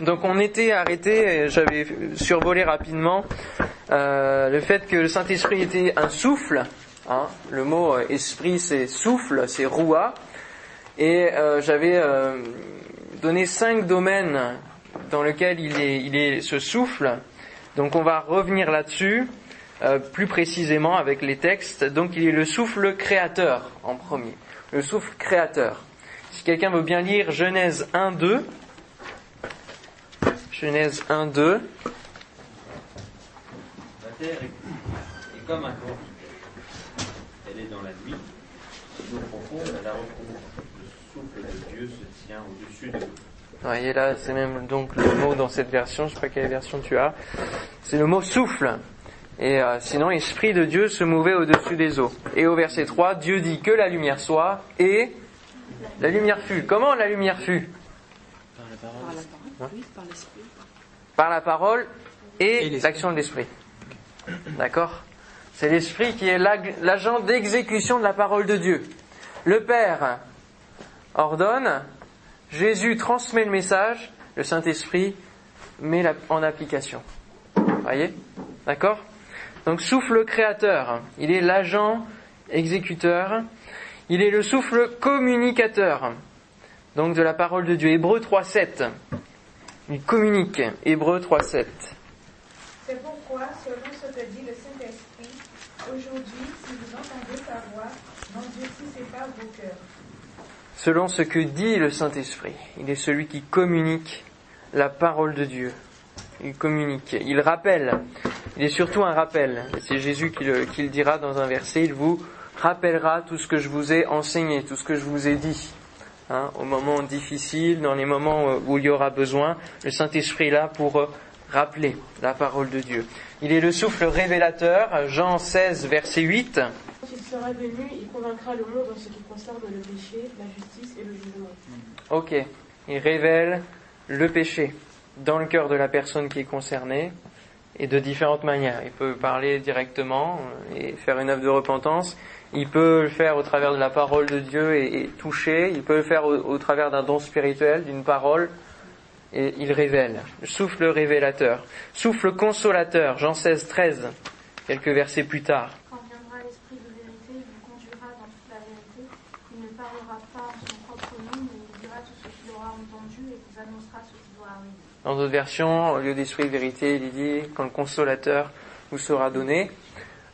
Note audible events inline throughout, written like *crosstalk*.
Donc on était arrêté, j'avais survolé rapidement euh, le fait que le Saint-Esprit était un souffle. Hein, le mot euh, esprit c'est souffle, c'est roua. Et euh, j'avais donné cinq domaines dans lesquels il est, il est ce souffle. Donc on va revenir là-dessus plus précisément avec les textes. Donc il est le souffle créateur en premier. Le souffle créateur. Si quelqu'un veut bien lire Genèse 1, 2. Genèse 1, 2. La terre est, comme un corps Elle est dans la nuit, l'eau profonde, elle la recouvre. Le souffle de Dieu se tient au-dessus de vous. voyez là, c'est même donc le mot dans cette version, je sais pas quelle version tu as. C'est le mot souffle. Et euh, sinon, esprit de Dieu se mouvait au-dessus des eaux. Et au verset 3, Dieu dit que la lumière soit et la lumière fut. Comment la lumière fut? Par la parole, oui, par l'esprit. Par la parole et, l'action de l'esprit. D'accord C'est l'esprit qui est l'ag- l'agent d'exécution de la parole de Dieu. Le Père ordonne, Jésus transmet le message, le Saint-Esprit met la- en application. Voyez? D'accord? Donc souffle créateur, il est l'agent exécuteur, il est le souffle communicateur, donc de la parole de Dieu. Hébreu 3.7. Il communique. Hébreu 3.7. C'est pourquoi, selon ce que dit le Saint-Esprit, aujourd'hui, si vous entendez sa voix, n'endurcissez pas vos cœurs. Selon ce que dit le Saint-Esprit, il est celui qui communique la parole de Dieu. Il communique, il rappelle. Il est surtout un rappel. C'est Jésus qui le, qui le dira dans un verset. Il vous rappellera tout ce que je vous ai enseigné, tout ce que je vous ai dit. Hein, au moment difficile, dans les moments euh, où il y aura besoin, le Saint-Esprit est là pour euh, rappeler la parole de Dieu. Il est le souffle révélateur, Jean 16, verset 8. Quand il sera venu, il convaincra le monde en ce qui concerne le péché, la justice et le jugement. Ok, il révèle le péché dans le cœur de la personne qui est concernée et de différentes manières. Il peut parler directement euh, et faire une œuvre de repentance. Il peut le faire au travers de la parole de Dieu et, toucher. Il peut le faire au, au travers d'un don spirituel, d'une parole. Et il révèle. Souffle révélateur. Souffle consolateur. Jean 16, 13. Quelques versets plus tard. Quand viendra l'Esprit de vérité, il vous conduira dans toute la vérité. Il ne parlera pas en son propre nom, mais il dira tout ce qu'il aura entendu et vous annoncera ce qui doit arriver. Dans d'autres versions, au lieu d'esprit de vérité, il dit quand le consolateur vous sera donné.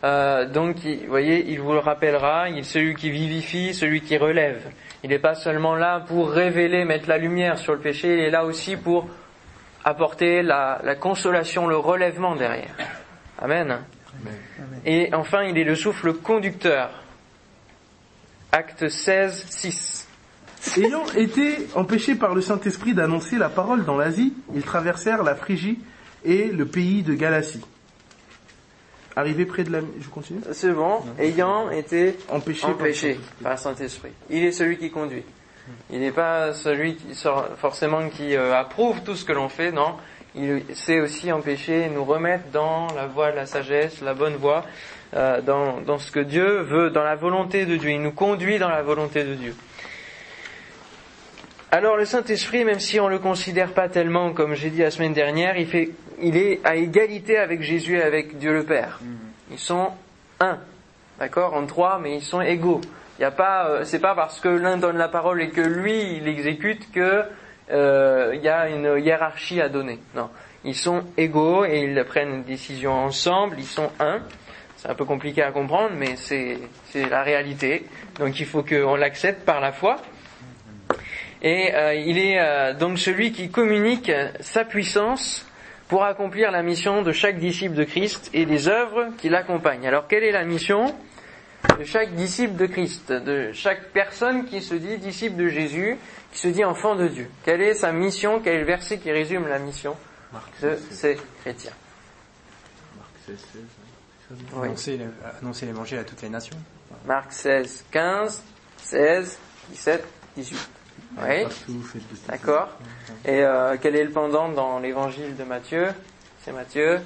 Euh, donc, vous voyez, il vous le rappellera, il est celui qui vivifie, celui qui relève. Il n'est pas seulement là pour révéler, mettre la lumière sur le péché, il est là aussi pour apporter la, la consolation, le relèvement derrière. Amen. Et enfin, il est le souffle conducteur. Acte 16, 6. *laughs* Ayant été empêchés par le Saint-Esprit d'annoncer la parole dans l'Asie, ils traversèrent la Phrygie et le pays de Galatie. Arrivés près de la... Je continue? C'est bon, ayant été Empêchés par le empêché Saint-Esprit. par le Saint-Esprit. Il est celui qui conduit. Il n'est pas celui qui sort forcément qui euh, approuve tout ce que l'on fait, non. Il sait aussi empêcher et nous remettre dans la voie de la sagesse, la bonne voie, euh, dans, dans ce que Dieu veut, dans la volonté de Dieu. Il nous conduit dans la volonté de Dieu. Alors le Saint-Esprit, même si on le considère pas tellement, comme j'ai dit la semaine dernière, il, fait, il est à égalité avec Jésus et avec Dieu le Père. Ils sont un, d'accord, en trois, mais ils sont égaux. Il a pas, euh, c'est pas parce que l'un donne la parole et que lui il exécute que euh, il y a une hiérarchie à donner. Non, ils sont égaux et ils prennent une décision ensemble. Ils sont un. C'est un peu compliqué à comprendre, mais c'est la réalité. Donc il faut qu'on l'accepte par la foi. Et euh, il est euh, donc celui qui communique sa puissance pour accomplir la mission de chaque disciple de Christ et des œuvres qui l'accompagnent. Alors quelle est la mission de chaque disciple de Christ, de chaque personne qui se dit disciple de Jésus, qui se dit enfant de Dieu? Quelle est sa mission? Quel est le verset qui résume la mission de ces chrétiens? Oui. Annoncer annoncer l'évangile à toutes les nations. Marc 16, 15, 16, 17, 18. Oui, d'accord. Et euh, quel est le pendant dans l'évangile de Matthieu? C'est Matthieu.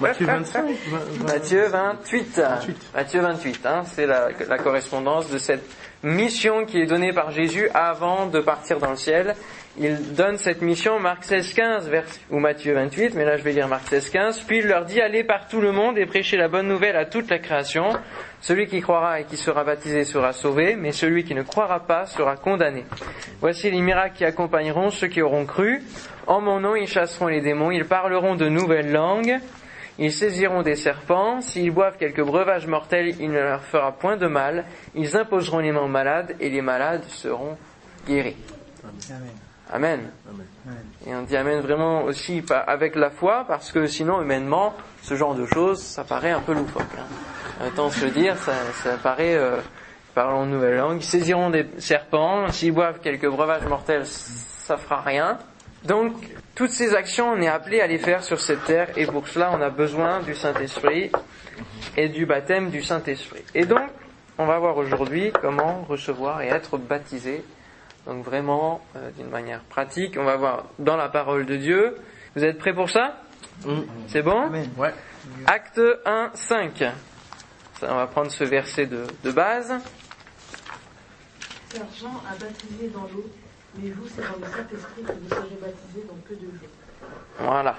Matthieu 25, vingt- vingt- Matthieu 28. 28. Matthieu 28, hein, c'est la, la correspondance de cette mission qui est donnée par Jésus avant de partir dans le ciel. Il donne cette mission, Marc 16, 15, vers, ou Matthieu 28, mais là je vais lire Marc 16, 15. Puis il leur dit, allez par tout le monde et prêchez la bonne nouvelle à toute la création. Celui qui croira et qui sera baptisé sera sauvé, mais celui qui ne croira pas sera condamné. Voici les miracles qui accompagneront ceux qui auront cru. En mon nom, ils chasseront les démons, ils parleront de nouvelles langues, ils saisiront des serpents, s'ils boivent quelques breuvages mortels, il ne leur fera point de mal, ils imposeront les mains aux malades, et les malades seront guéris. Amen. Et on dit Amen vraiment aussi avec la foi, parce que sinon, humainement, ce genre de choses, ça paraît un peu loufoque. Hein. Autant se le dire, ça, ça paraît, euh, parlons de nouvelle langue, ils saisiront des serpents, s'ils boivent quelques breuvages mortels, ça fera rien. Donc, toutes ces actions, on est appelé à les faire sur cette terre, et pour cela, on a besoin du Saint-Esprit et du baptême du Saint-Esprit. Et donc, on va voir aujourd'hui comment recevoir et être baptisé. Donc vraiment, euh, d'une manière pratique, on va voir dans la parole de Dieu. Vous êtes prêts pour ça C'est bon Ouais. Acte 1, 5. Ça, on va prendre ce verset de, de base. Car Jean a baptisé dans l'eau, mais vous, c'est dans le Saint-Esprit que vous serez baptisés dans peu de jours. Voilà.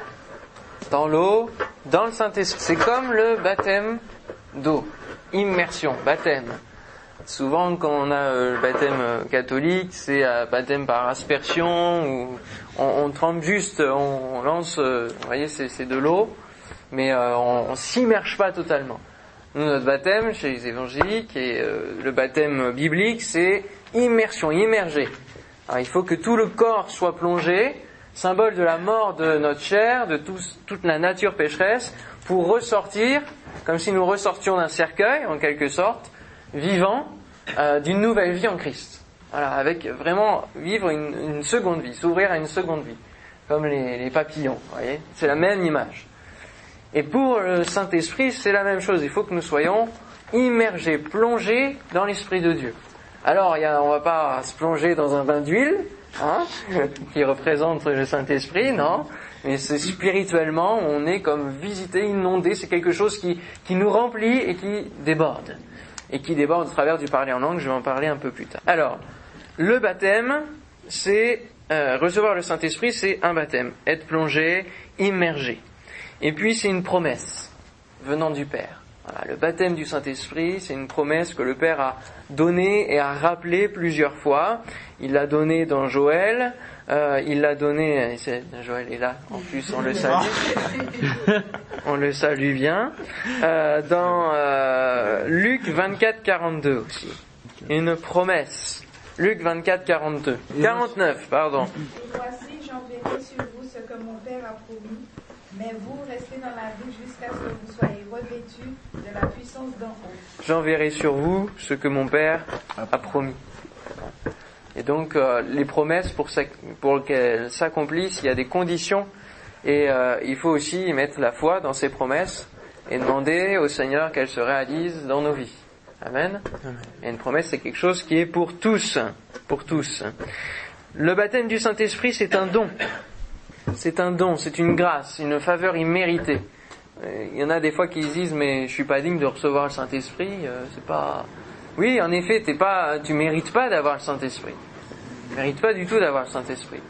Dans l'eau, dans le Saint-Esprit. C'est comme le baptême d'eau. Immersion, baptême. Souvent, quand on a euh, le baptême euh, catholique, c'est euh, baptême par aspersion, ou on, trempe juste, on, lance, euh, vous voyez, c'est de l'eau, mais on, s'immerge pas totalement. Nous, notre baptême chez les évangéliques et le baptême biblique, c'est immersion, immergé. Alors, il faut que tout le corps soit plongé, symbole de la mort de notre chair, de toute la nature pécheresse, pour ressortir, comme si nous ressortions d'un cercueil, en quelque sorte, vivant, euh, d'une nouvelle vie en Christ. Voilà, avec vraiment vivre une, seconde vie, s'ouvrir à une seconde vie, comme les, papillons, voyez, c'est la même image. Et pour le Saint-Esprit, c'est la même chose. Il faut que nous soyons immergés, plongés dans l'Esprit de Dieu. Alors, y a, on va pas se plonger dans un bain d'huile, hein, *laughs* qui représente le Saint-Esprit, non. Mais spirituellement, on est comme visité, inondé. C'est quelque chose qui nous remplit et qui déborde. Et qui déborde au travers du parler en langue. Je vais en parler un peu plus tard. Alors, le baptême, c'est euh, recevoir le Saint-Esprit, c'est un baptême. Être plongé, immergé. Et puis c'est une promesse venant du Père. Voilà, le baptême du Saint-Esprit, c'est une promesse que le Père a donnée et a rappelée plusieurs fois. Il l'a donnée dans Joël, euh, il l'a donnée, c'est- Joël est là, en plus on le salue, *laughs* on le salue bien, euh, dans euh, Luc 24, 42 aussi. Une promesse. Luc 24, 42. 49, pardon. Et voici, j'enverrai sur vous ce que mon Père a promis, mais vous restez dans la vie jusqu'à ce que vous soyez revêtus de la puissance d'en haut. j'enverrai sur vous ce que mon Père a promis. Et donc, euh, les promesses, pour, pour qu'elles s'accomplissent, il y a des conditions. Et euh, il faut aussi y mettre la foi dans ces promesses et demander au Seigneur qu'elles se réalisent dans nos vies. Amen. Et une promesse, c'est quelque chose qui est pour tous. Pour tous. Le baptême du Saint-Esprit, c'est un don. C'est un don, c'est une grâce, une faveur imméritée. Euh, Il y en a des fois qui se disent mais je suis pas digne de recevoir le Saint-Esprit, euh, c'est pas. Oui, en effet, t'es pas, tu mérites pas d'avoir le Saint-Esprit. Tu mérites pas du tout d'avoir le Saint-Esprit.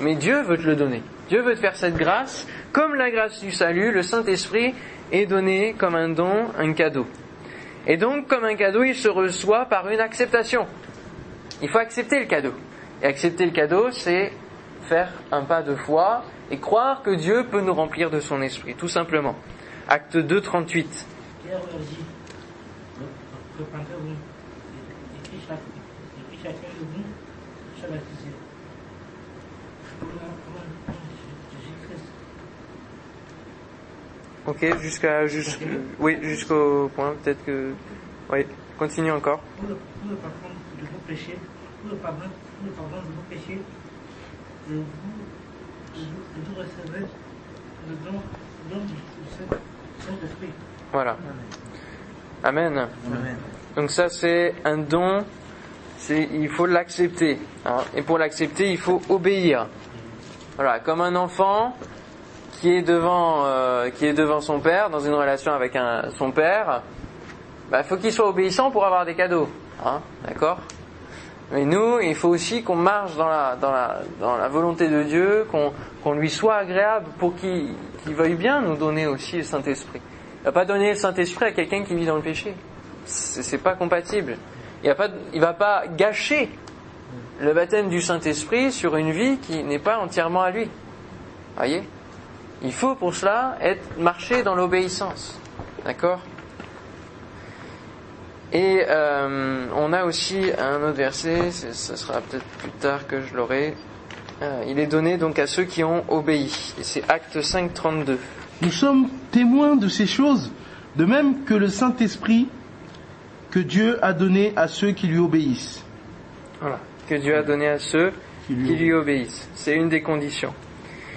Mais Dieu veut te le donner. Dieu veut te faire cette grâce. Comme la grâce du salut, le Saint-Esprit est donné comme un don, un cadeau. Et donc, comme un cadeau, il se reçoit par une acceptation. Il faut accepter le cadeau. Et accepter le cadeau, c'est faire un pas de foi et croire que Dieu peut nous remplir de son esprit, tout simplement. Acte 2, 38. Pierre leur dit, repentez-vous, et puis chaque- et puis chacun de vous soit baptisé. Pour la- pour la- pour Jésus-Christ. Ok, jusqu'à, jusqu'- oui, jusqu'au point, peut-être que, oui, continue encore. Pour le, pour le pardon de vos péchés, pour le pardon, pour le pardon de vos péchés, et vous, et vous, et vous recevrez le don, don du Saint- Saint-Esprit. Voilà. Amen. Amen. Donc ça, c'est un don, c'est, il faut l'accepter. hein. Et pour l'accepter, il faut obéir. Voilà, comme un enfant qui est devant, euh, qui est devant son père, dans une relation avec son père, bah, faut qu'il soit obéissant pour avoir des cadeaux. Hein, D'accord? Mais nous, il faut aussi qu'on marche dans la, volonté de Dieu, qu'on lui soit agréable pour qu'il veuille bien nous donner aussi le Saint-Esprit. Il va pas donner le Saint-Esprit à quelqu'un qui vit dans le péché. C'est pas compatible. Il va pas, il va pas gâcher le baptême du Saint-Esprit sur une vie qui n'est pas entièrement à lui. Voyez? Il faut pour cela être marcher dans l'obéissance. D'accord? Et euh, on a aussi un autre verset, ce sera peut-être plus tard que je l'aurai. Euh, il est donné donc à ceux qui ont obéi. Et c'est Acte 5, 32. Nous sommes témoins de ces choses, de même que le Saint-Esprit que Dieu a donné à ceux qui lui obéissent. Voilà. Que Dieu a donné à ceux Qui lui qui lui obéissent. C'est une des conditions.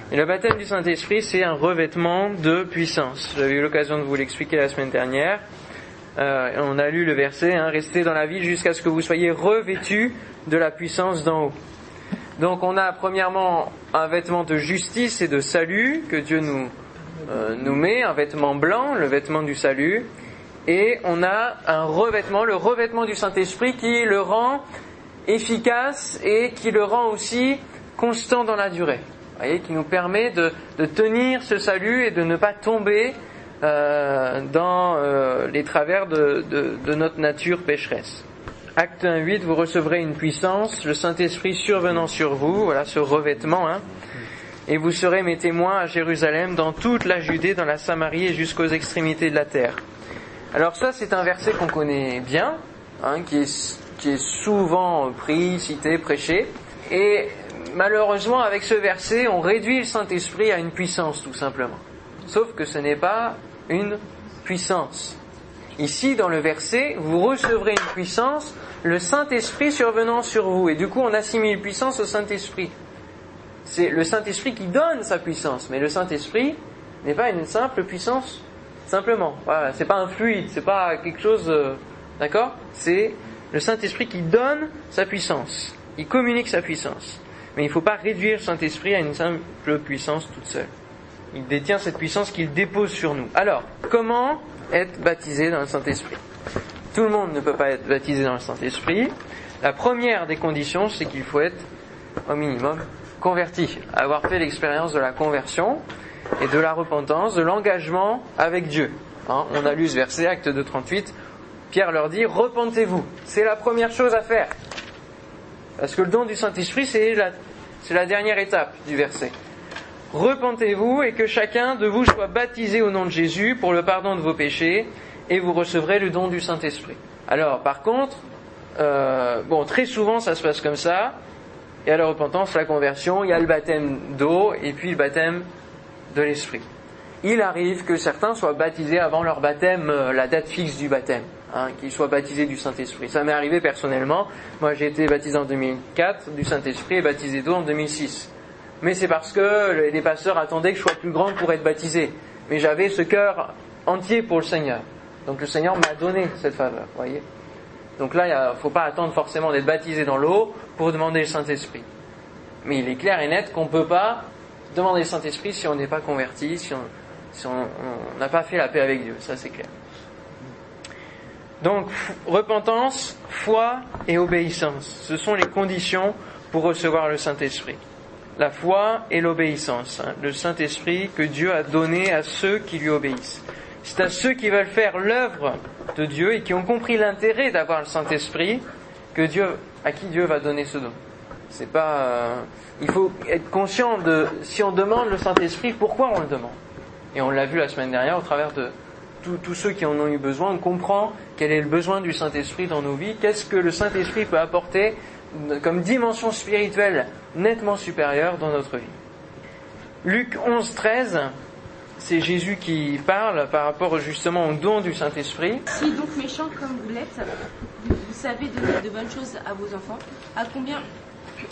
Le baptême du Saint-Esprit, c'est un revêtement de puissance. J'avais eu l'occasion de vous l'expliquer la semaine dernière. Euh, on a lu le verset, hein, restez dans la ville jusqu'à ce que vous soyez revêtus de la puissance d'en haut. Donc on a premièrement un vêtement de justice et de salut que Dieu nous, euh, nous met, un vêtement blanc, le vêtement du salut, et on a un revêtement, le revêtement du Saint-Esprit qui le rend efficace et qui le rend aussi constant dans la durée. Voyez, qui nous permet de, tenir ce salut et de ne pas tomber euh, dans euh, les travers de notre nature pécheresse. Acte 1.8, vous recevrez une puissance, le Saint-Esprit survenant sur vous, voilà ce revêtement, hein, et vous serez mes témoins à Jérusalem, dans toute la Judée, dans la Samarie et jusqu'aux extrémités de la terre. Alors ça, c'est un verset qu'on connaît bien, hein, qui, est, qui est souvent pris, cité, prêché. Et malheureusement, avec ce verset, on réduit le Saint-Esprit à une puissance, tout simplement. Sauf que ce n'est pas une puissance. Ici, dans le verset, vous recevrez une puissance, le Saint-Esprit survenant sur vous. Et du coup, on assimile puissance au Saint-Esprit. C'est le Saint-Esprit qui donne sa puissance, mais le Saint-Esprit n'est pas une simple puissance Simplement. Voilà, c'est pas un fluide, c'est pas quelque chose, euh, d'accord? C'est le Saint-Esprit qui donne sa puissance. Il communique sa puissance. Mais il ne faut pas réduire Saint-Esprit à une simple puissance toute seule. Il détient cette puissance qu'il dépose sur nous. Alors, comment être baptisé dans le Saint-Esprit? Tout le monde ne peut pas être baptisé dans le Saint-Esprit. La première des conditions, c'est qu'il faut être, au minimum, converti, avoir fait l'expérience de la conversion et de la repentance, de l'engagement avec Dieu. Hein, on a lu ce verset, acte 2, 38. Pierre leur dit, repentez-vous. C'est la première chose à faire. Parce que le don du Saint-Esprit, c'est la, c'est la dernière étape du verset. Repentez-vous et que chacun de vous soit baptisé au nom de Jésus pour le pardon de vos péchés et vous recevrez le don du Saint-Esprit. Alors, par contre, euh, bon, très souvent ça se passe comme ça. Et à la repentance, la conversion, il y a le baptême d'eau et puis le baptême de l'esprit. Il arrive que certains soient baptisés avant leur baptême, euh, la date fixe du baptême, hein, qu'ils soient baptisés du Saint-Esprit. Ça m'est arrivé personnellement. Moi, j'ai été baptisé en 2004 du Saint-Esprit et baptisé d'eau en 2006. Mais c'est parce que les pasteurs attendaient que je sois plus grand pour être baptisé. Mais j'avais ce cœur entier pour le Seigneur. Donc le Seigneur m'a donné cette faveur, voyez. Donc là, il ne faut pas attendre forcément d'être baptisé dans l'eau pour demander le Saint-Esprit. Mais il est clair et net qu'on ne peut pas demander le Saint-Esprit si on n'est pas converti, si on si on n'a pas fait la paix avec Dieu. Ça, c'est clair. Donc, repentance, foi et obéissance. Ce sont les conditions pour recevoir le Saint-Esprit. La foi et l'obéissance. Hein, le Saint-Esprit que Dieu a donné à ceux qui lui obéissent. C'est à ceux qui veulent faire l'œuvre de Dieu et qui ont compris l'intérêt d'avoir le Saint-Esprit que Dieu, à qui Dieu va donner ce don. C'est pas, euh, il faut être conscient de, si on demande le Saint-Esprit, pourquoi on le demande? Et on l'a vu la semaine dernière au travers de tous ceux qui en ont eu besoin. On comprend quel est le besoin du Saint-Esprit dans nos vies. Qu'est-ce que le Saint-Esprit peut apporter comme dimension spirituelle nettement supérieure dans notre vie? Luc 11, 13, c'est Jésus qui parle par rapport justement au don du Saint-Esprit. Si donc méchant comme vous l'êtes, vous, vous savez donner de bonnes choses à vos enfants, à combien,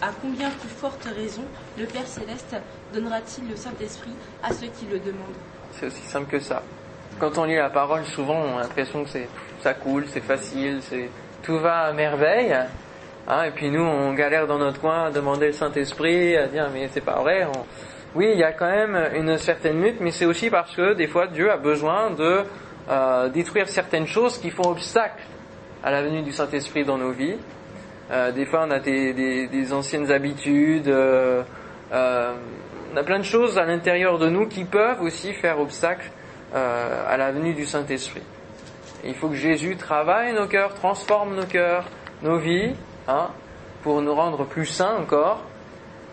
à combien plus forte raison le Père Céleste donnera-t-il le Saint-Esprit à ceux qui le demandent? C'est aussi simple que ça. Quand on lit la parole, souvent on a l'impression que c'est, ça coule, c'est facile, c'est, tout va à merveille. Hein, et puis nous, on galère dans notre coin à demander le Saint-Esprit, à dire mais c'est pas vrai. On... Oui, il y a quand même une certaine lutte, mais c'est aussi parce que des fois Dieu a besoin de euh, détruire certaines choses qui font obstacle à la venue du Saint-Esprit dans nos vies. Euh, des fois, on a des, des- des anciennes habitudes. euh, euh, on a plein de choses à l'intérieur de nous qui peuvent aussi faire obstacle euh, à la venue du Saint-Esprit. Il faut que Jésus travaille nos cœurs, transforme nos cœurs, nos vies, hein, pour nous rendre plus saints encore.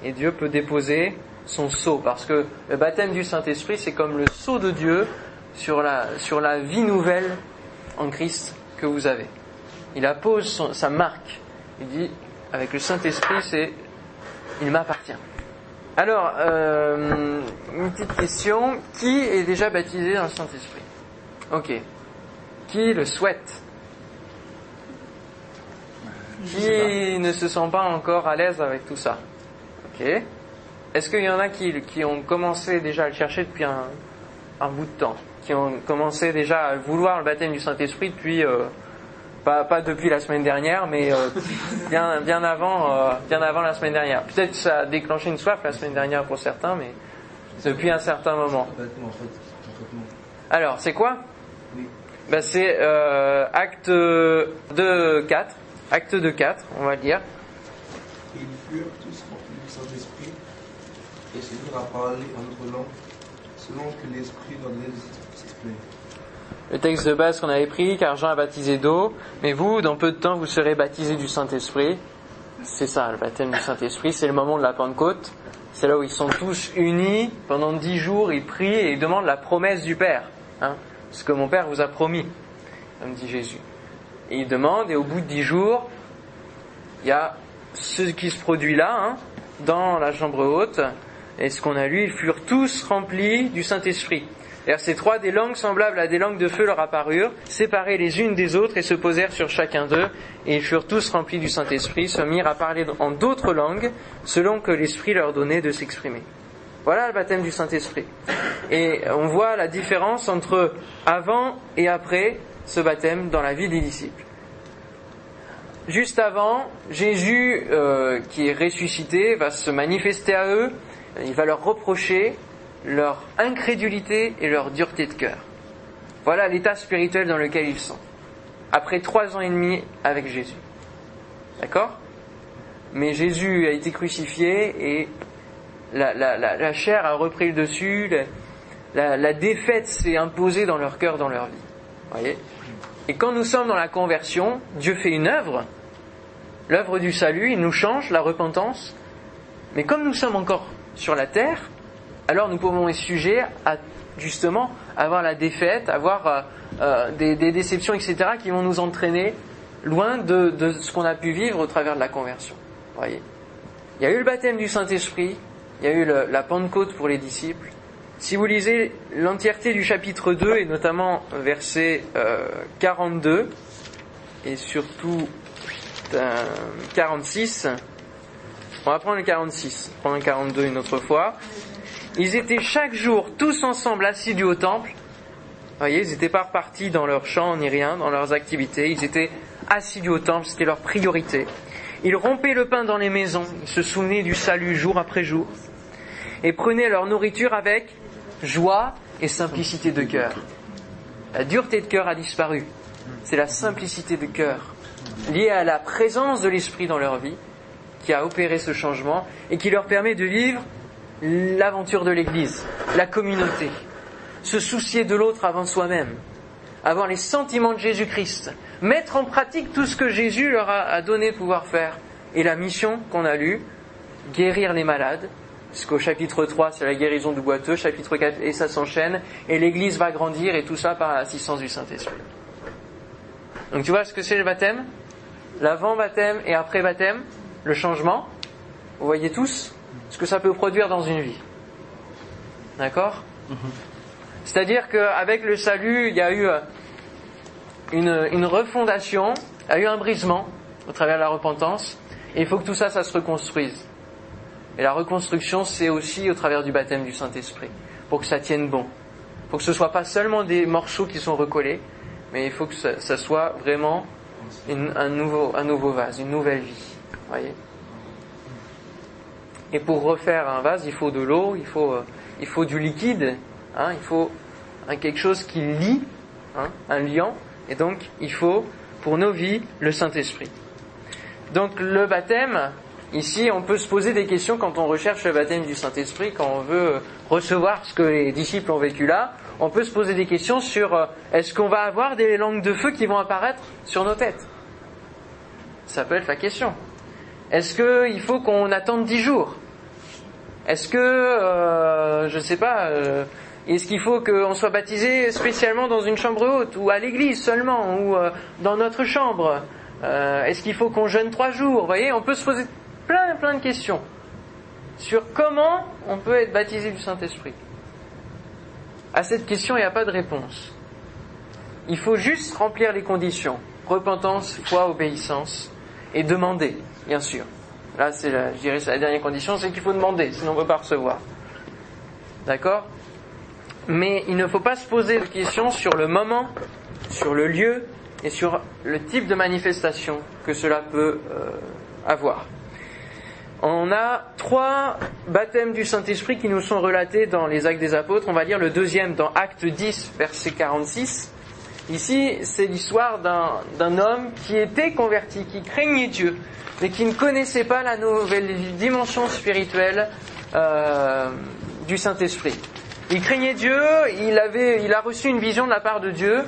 Et Dieu peut déposer son sceau, parce que le baptême du Saint-Esprit, c'est comme le sceau de Dieu sur la, sur la vie nouvelle en Christ que vous avez. Il appose sa marque. Il dit, avec le Saint-Esprit, c'est, il m'appartient. Alors, euh, une petite question. Qui est déjà baptisé dans le Saint-Esprit? Ok. Qui le souhaite? Qui ne se sent pas encore à l'aise avec tout ça? Ok. Est-ce qu'il y en a qui, qui ont commencé déjà à le chercher depuis un, un bout de temps? Qui ont commencé déjà à vouloir le baptême du Saint-Esprit depuis... euh, pas, pas depuis la semaine dernière, mais euh, *laughs* bien, bien, avant, euh, bien avant la semaine dernière. Peut-être que ça a déclenché une soif la semaine dernière pour certains, mais depuis un certain moment. Alors, c'est quoi? Ben, C'est euh, acte 2, 4. Acte 2, 4, on va dire. Ils furent tous remplis du Saint-Esprit et se mirent à parler en autre langue, selon que l'Esprit leur donnait de s'exprimer. Le texte de base qu'on avait pris, car Jean a baptisé d'eau, mais vous, dans peu de temps, vous serez baptisés du Saint-Esprit. C'est ça, le baptême du Saint-Esprit, c'est le moment de la Pentecôte. C'est là où ils sont tous unis, pendant dix jours, ils prient et ils demandent la promesse du Père. Hein, ce que mon Père vous a promis, comme dit Jésus. Et ils demandent, et au bout de dix jours, il y a ce qui se produit là, hein, dans la chambre haute, et ce qu'on a lu, ils furent tous remplis du Saint-Esprit. Verset 3, des langues semblables à des langues de feu leur apparurent, séparées les unes des autres et se posèrent sur chacun d'eux, et ils furent tous remplis du Saint-Esprit, se mirent à parler en d'autres langues, selon que l'Esprit leur donnait de s'exprimer. Voilà le baptême du Saint-Esprit. Et on voit la différence entre avant et après ce baptême dans la vie des disciples. Juste avant, Jésus, euh, qui est ressuscité, va se manifester à eux, il va leur reprocher leur incrédulité et leur dureté de cœur. Voilà l'état spirituel dans lequel ils sont. Après trois ans et demi avec Jésus. D'accord? Mais Jésus a été crucifié et la, la, la, chair a repris le dessus, la défaite s'est imposée dans leur cœur, dans leur vie. Voyez? Et quand nous sommes dans la conversion, Dieu fait une œuvre, l'œuvre du salut, il nous change, la repentance. Mais comme nous sommes encore sur la terre, alors nous pouvons être sujets à justement avoir la défaite, avoir euh, euh, des, déceptions, etc., qui vont nous entraîner loin de, ce qu'on a pu vivre au travers de la conversion. Voyez, il y a eu le baptême du Saint-Esprit, il y a eu la Pentecôte pour les disciples. Si vous lisez l'entièreté du chapitre 2 et notamment verset euh, 42 et surtout 46, on va prendre le 46, prendre le 42 une autre fois. Ils étaient chaque jour tous ensemble assidus au temple. Vous voyez, ils n'étaient pas repartis dans leurs champs ni rien, dans leurs activités. Ils étaient assidus au temple, c'était leur priorité. Ils rompaient le pain dans les maisons, ils se souvenaient du salut jour après jour, et prenaient leur nourriture avec joie et simplicité de cœur. La dureté de cœur a disparu. C'est la simplicité de cœur, liée à la présence de l'Esprit dans leur vie, qui a opéré ce changement et qui leur permet de vivre l'aventure de l'Église, la communauté, se soucier de l'autre avant soi-même, avoir les sentiments de Jésus-Christ, mettre en pratique tout ce que Jésus leur a, donné pouvoir faire. Et la mission qu'on a lue, guérir les malades, puisqu'au chapitre 3 c'est la guérison du boiteux, chapitre 4 et ça s'enchaîne, et l'Église va grandir et tout ça par l'assistance du Saint-Esprit. Donc tu vois ce que c'est le baptême? L'avant-baptême et après-baptême, le changement, vous voyez tous? Ce que ça peut produire dans une vie. D'accord C'est-à-dire qu'avec le salut, il y a eu une, une, refondation, il y a eu un brisement au travers de la repentance, et il faut que tout ça, ça se reconstruise. Et la reconstruction, c'est aussi au travers du baptême du Saint-Esprit, pour que ça tienne bon. Pour que ce soit pas seulement des morceaux qui sont recollés, mais il faut que ça, ça soit vraiment une, un, nouveau, un nouveau vase, une nouvelle vie. Voyez et pour refaire un vase, il faut de l'eau, il faut, euh, il faut du liquide, hein, il faut quelque chose qui lie, hein, un liant, et donc il faut pour nos vies le Saint-Esprit. Donc le baptême, ici, on peut se poser des questions quand on recherche le baptême du Saint-Esprit, quand on veut recevoir ce que les disciples ont vécu là. On peut se poser des questions sur euh, est-ce qu'on va avoir des langues de feu qui vont apparaître sur nos têtes? Ça peut être la question. Est-ce qu'il faut qu'on attende dix jours? Est-ce que, euh, je ne sais pas, euh, est-ce qu'il faut qu'on soit baptisé spécialement dans une chambre haute ou à l'église seulement ou dans notre chambre? Est-ce qu'il faut qu'on jeûne trois jours? Vous voyez, on peut se poser plein plein de questions sur comment on peut être baptisé du Saint-Esprit. À cette question, il n'y a pas de réponse. Il faut juste remplir les conditions. Repentance, foi, obéissance. Et demander, bien sûr. Là, c'est la, je dirais, c'est la dernière condition, c'est qu'il faut demander, sinon on ne peut pas recevoir. D'accord? Mais il ne faut pas se poser de questions sur le moment, sur le lieu et sur le type de manifestation que cela peut euh, avoir on a trois baptêmes du Saint-Esprit qui nous sont relatés dans les actes des apôtres. On va lire le deuxième dans Acte 10, verset 46. Ici, c'est l'histoire d'un homme qui était converti, qui craignait Dieu, mais qui ne connaissait pas la nouvelle dimension spirituelle euh, du Saint-Esprit. Il craignait Dieu, il, avait, il a reçu une vision de la part de Dieu,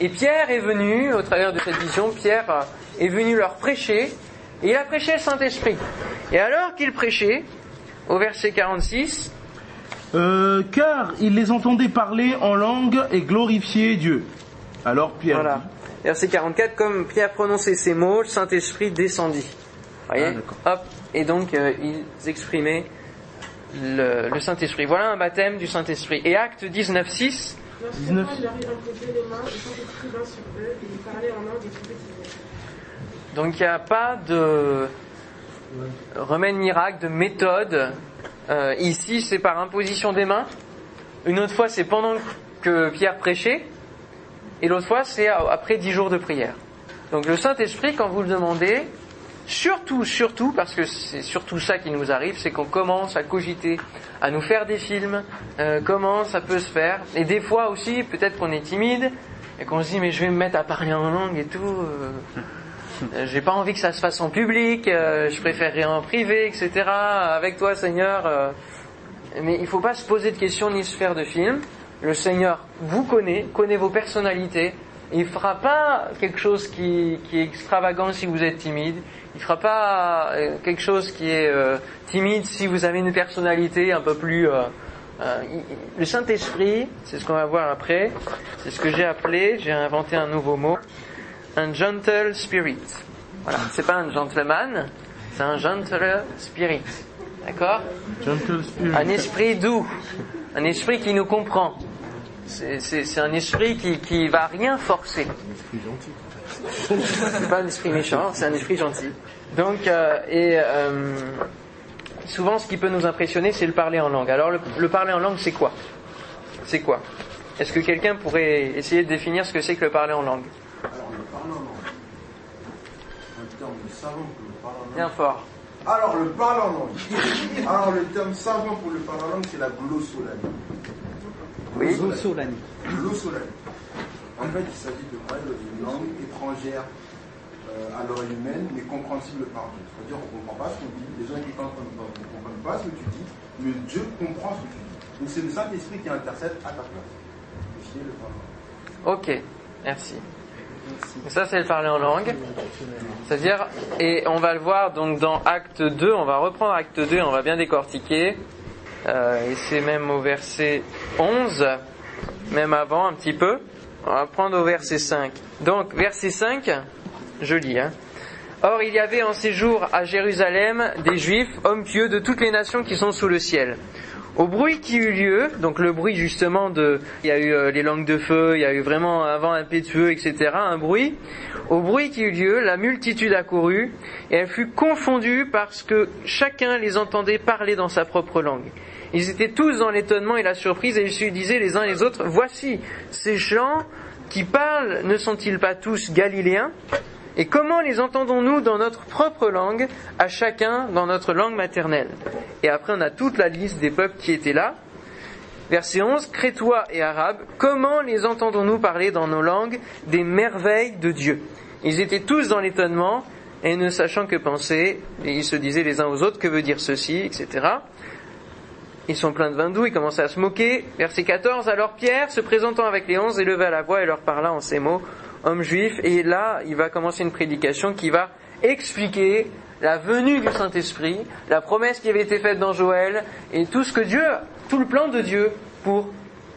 et Pierre est venu, au travers de cette vision, Pierre est venu leur prêcher, et il a prêché le Saint-Esprit. Et alors qu'il prêchait, au verset 46, euh, car il les entendait parler en langue et glorifier Dieu. Alors Pierre. Voilà. Verset 44, comme Pierre prononçait ces mots, le Saint-Esprit descendit. Voyez ah, Hop. Et donc euh, ils exprimaient le, le Saint-Esprit. Voilà un baptême du Saint-Esprit. Et acte 19, 6. 19. Donc il n'y a pas de remède miracle, de méthode. Euh, ici, c'est par imposition des mains. Une autre fois, c'est pendant que Pierre prêchait. Et l'autre fois, c'est après dix jours de prière. Donc le Saint-Esprit, quand vous le demandez, surtout, surtout, parce que c'est surtout ça qui nous arrive, c'est qu'on commence à cogiter, à nous faire des films, euh, comment ça peut se faire. Et des fois aussi, peut-être qu'on est timide et qu'on se dit mais je vais me mettre à parler en langue et tout. Euh, j'ai pas envie que ça se fasse en public, euh, je préférerais en privé, etc. Avec toi, Seigneur. Euh. mais il faut pas se poser de questions ni se faire de films. Le Seigneur vous connaît, connaît vos personnalités. Il fera pas quelque chose qui, est extravagant si vous êtes timide. Il fera pas quelque chose qui est timide si vous avez une personnalité un peu plus. le Saint-Esprit, c'est ce qu'on va voir après. C'est ce que j'ai appelé. J'ai inventé un nouveau mot un gentle spirit. Voilà, c'est pas un gentleman, c'est un gentle spirit. D'accord. Un esprit doux, un esprit qui nous comprend. C'est un esprit qui, qui va rien forcer. Un esprit gentil. c'est pas un esprit méchant, c'est un esprit gentil. Donc, euh, et euh, souvent, ce qui peut nous impressionner, c'est le parler en langue. Alors, le, le parler en langue, c'est quoi? C'est quoi? Est-ce que quelqu'un pourrait essayer de définir ce que c'est que le parler en langue? Bien fort. Alors, le parler en langue. *laughs* Alors, le terme savant pour le parler en langue, c'est la glossolanie. Oui. Glossolanie. Glossolanie. En fait, il s'agit de parler une langue étrangère euh, à l'oreille humaine, mais compréhensible par Dieu. C'est-à-dire qu'on ne comprend pas ce qu'on dit, les gens qui ne comprennent pas ce que tu dis, mais Dieu comprend ce que tu dis. Donc, c'est le Saint-Esprit qui intercède à ta place. Ok, merci. Ça, c'est le parler en langue. C'est-à-dire, et on va le voir donc dans Acte 2, on va reprendre Acte 2 on va bien décortiquer. Euh, et c'est même au verset 11, même avant un petit peu. On va prendre au verset 5. Donc, verset 5, je lis. Hein. Or, il y avait en ces jours à Jérusalem des Juifs, hommes pieux de toutes les nations qui sont sous le ciel. Au bruit qui eut lieu, donc le bruit justement de, il y a eu euh, les langues de feu, il y a eu vraiment un vent etc., un bruit. Au bruit qui eut lieu, la multitude accourut, et elle fut confondue parce que chacun les entendait parler dans sa propre langue. Ils étaient tous dans l'étonnement et la surprise, et ils se disaient les uns les autres, voici, ces gens qui parlent ne sont-ils pas tous galiléens? Et comment les entendons-nous dans notre propre langue, à chacun dans notre langue maternelle? Et après, on a toute la liste des peuples qui étaient là. Verset 11, Crétois et Arabes, comment les entendons-nous parler dans nos langues des merveilles de Dieu? Ils étaient tous dans l'étonnement et ne sachant que penser, et ils se disaient les uns aux autres que veut dire ceci, etc. Ils sont pleins de vin doux, ils commençaient à se moquer. Verset 14, alors Pierre, se présentant avec les onze, éleva la voix et leur parla en ces mots, homme juif, et là, il va commencer une prédication qui va expliquer la venue du Saint-Esprit, la promesse qui avait été faite dans Joël, et tout ce que Dieu, tout le plan de Dieu pour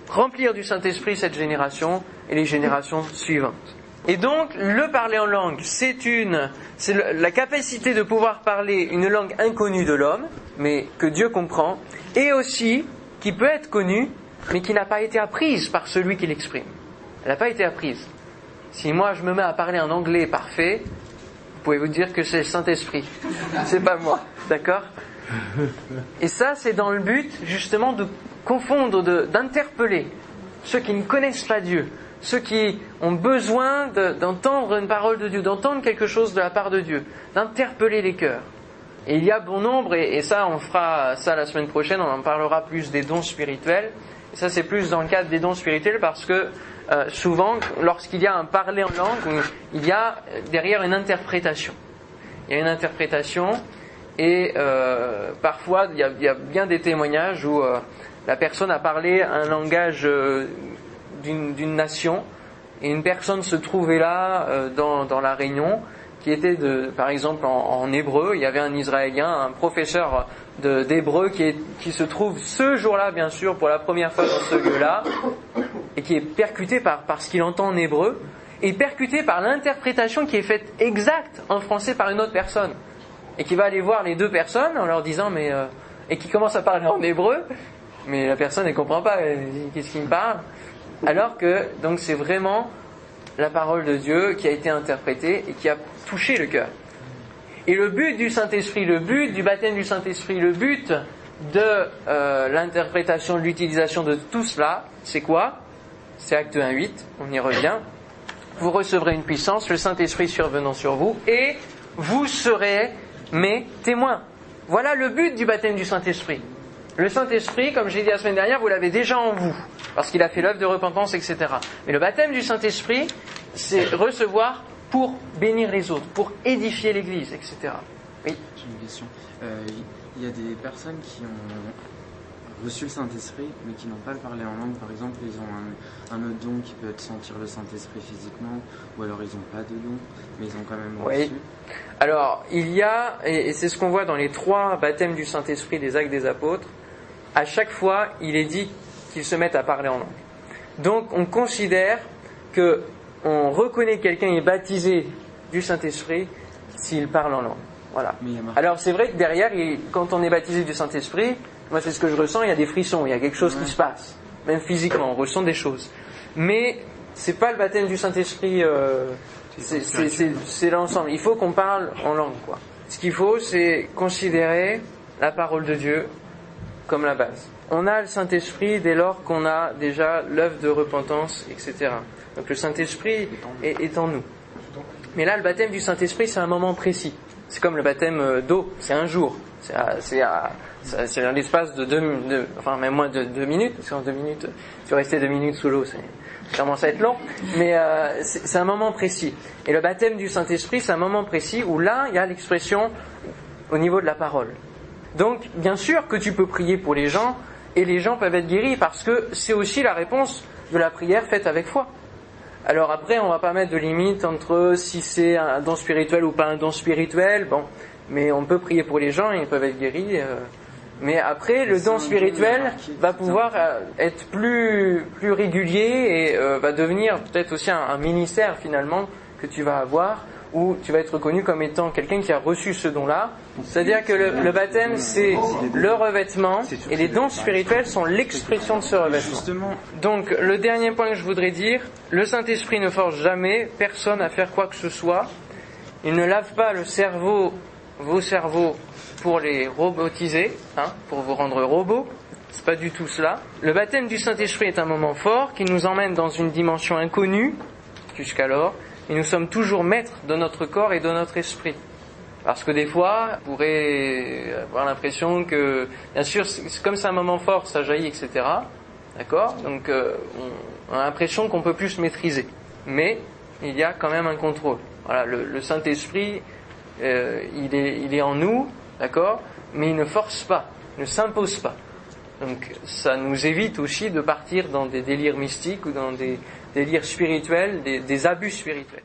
remplir du Saint-Esprit cette génération et les générations suivantes. Et donc, le parler en langue, c'est une, c'est la capacité de pouvoir parler une langue inconnue de l'homme, mais que Dieu comprend, et aussi qui peut être connue, mais qui n'a pas été apprise par celui qui l'exprime. Elle n'a pas été apprise. Si moi je me mets à parler en anglais parfait, vous pouvez vous dire que c'est le Saint-Esprit. *laughs* C'est pas moi, d'accord? Et ça, c'est dans le but justement de confondre, d'interpeller ceux qui ne connaissent pas Dieu, ceux qui ont besoin d'entendre une parole de Dieu, d'entendre quelque chose de la part de Dieu, d'interpeller les cœurs. Et il y a bon nombre, et, ça on fera ça la semaine prochaine, on en parlera plus des dons spirituels. Et ça c'est plus dans le cadre des dons spirituels parce que euh, souvent, lorsqu'il y a un parler en langue, il y a derrière une interprétation. Il y a une interprétation, et euh, parfois il y, a, bien des témoignages où euh, la personne a parlé un langage d'une nation, et une personne se trouvait là euh, dans, la réunion, qui était de, par exemple en, hébreu, il y avait un Israélien, un professeur d'hébreu qui se trouve ce jour-là, bien sûr, pour la première fois dans ce lieu-là, et qui est percuté par, par ce qu'il entend en hébreu, et percuté par l'interprétation qui est faite exacte en français par une autre personne, et qui va aller voir les deux personnes en leur disant, mais... Euh, et qui commence à parler en hébreu, mais la personne ne comprend pas, qu'est-ce qu'il me parle? Alors que donc c'est vraiment la parole de Dieu qui a été interprétée et qui a touché le cœur. Et le but du Saint-Esprit, le but du baptême du Saint-Esprit, le but de euh, l'interprétation, de l'utilisation de tout cela, c'est quoi? C'est Acte 1.8, on y revient. Vous recevrez une puissance, le Saint-Esprit survenant sur vous, et vous serez mes témoins. Voilà le but du baptême du Saint-Esprit. Le Saint-Esprit, comme j'ai dit la semaine dernière, vous l'avez déjà en vous, parce qu'il a fait l'œuvre de repentance, etc. Mais le baptême du Saint-Esprit, c'est recevoir pour bénir les autres, pour édifier l'Église, etc. Oui J'ai une question. Euh, il y a des personnes qui ont reçu le Saint-Esprit, mais qui n'ont pas parlé en langue. Par exemple, ils ont un, autre don qui peut être sentir le Saint-Esprit physiquement, ou alors ils n'ont pas de don, mais ils ont quand même reçu. Oui. Alors, il y a, et c'est ce qu'on voit dans les trois baptêmes du Saint-Esprit des actes des apôtres, à chaque fois, il est dit qu'ils se mettent à parler en langue. Donc, on considère que on reconnaît quelqu'un est baptisé du Saint-Esprit s'il parle en langue. Voilà. Alors, c'est vrai que derrière, quand on est baptisé du Saint-Esprit, moi, c'est ce que je ressens, il y a des frissons, il y a quelque chose qui se passe. Même physiquement, on ressent des choses. Mais, c'est pas le baptême du Saint-Esprit, euh, c'est l'ensemble. Il faut qu'on parle en langue, quoi. Ce qu'il faut, c'est considérer la parole de Dieu comme la base. On a le Saint-Esprit dès lors qu'on a déjà l'œuvre de repentance, etc. Donc le Saint-Esprit est, en nous. Mais là, le baptême du Saint-Esprit, c'est un moment précis. C'est comme le baptême euh, d'eau, c'est un jour. C'est dans l'espace de deux, de, enfin même moins de deux minutes, parce qu'en deux minutes, tu restais deux minutes sous l'eau, ça commence à être long, mais euh, c'est un moment précis. Et le baptême du Saint-Esprit, c'est un moment précis où là, il y a l'expression au niveau de la parole. Donc, bien sûr que tu peux prier pour les gens et les gens peuvent être guéris parce que c'est aussi la réponse de la prière faite avec foi. Alors après, on va pas mettre de limite entre si c'est un don spirituel ou pas un don spirituel, bon, mais on peut prier pour les gens et ils peuvent être guéris. Euh. mais après, le don spirituel va pouvoir euh, être plus plus régulier et euh, va devenir peut-être aussi un ministère finalement que tu vas avoir où tu vas être reconnu comme étant quelqu'un qui a reçu ce don-là. C'est-à-dire que le, baptême, c'est le revêtement, et les dons spirituels sont l'expression de ce revêtement. Donc, le dernier point que je voudrais dire, le Saint-Esprit ne force jamais personne à faire quoi que ce soit. Il ne lave pas le cerveau, vos cerveaux, pour les robotiser, hein, pour vous rendre robots. C'est pas du tout cela. Le baptême du Saint-Esprit est un moment fort qui nous emmène dans une dimension inconnue jusqu'alors et nous sommes toujours maîtres de notre corps et de notre esprit. Parce que des fois, on pourrait avoir l'impression que, bien sûr, comme c'est un moment fort, ça jaillit, etc. D'accord? Donc, euh, on a l'impression qu'on peut plus se maîtriser. Mais, il y a quand même un contrôle. Voilà, le, Saint-Esprit euh, il, est, en nous, d'accord, mais il ne force pas, ne s'impose pas. Donc ça nous évite aussi de partir dans des délires mystiques ou dans des délires spirituels, des abus spirituels.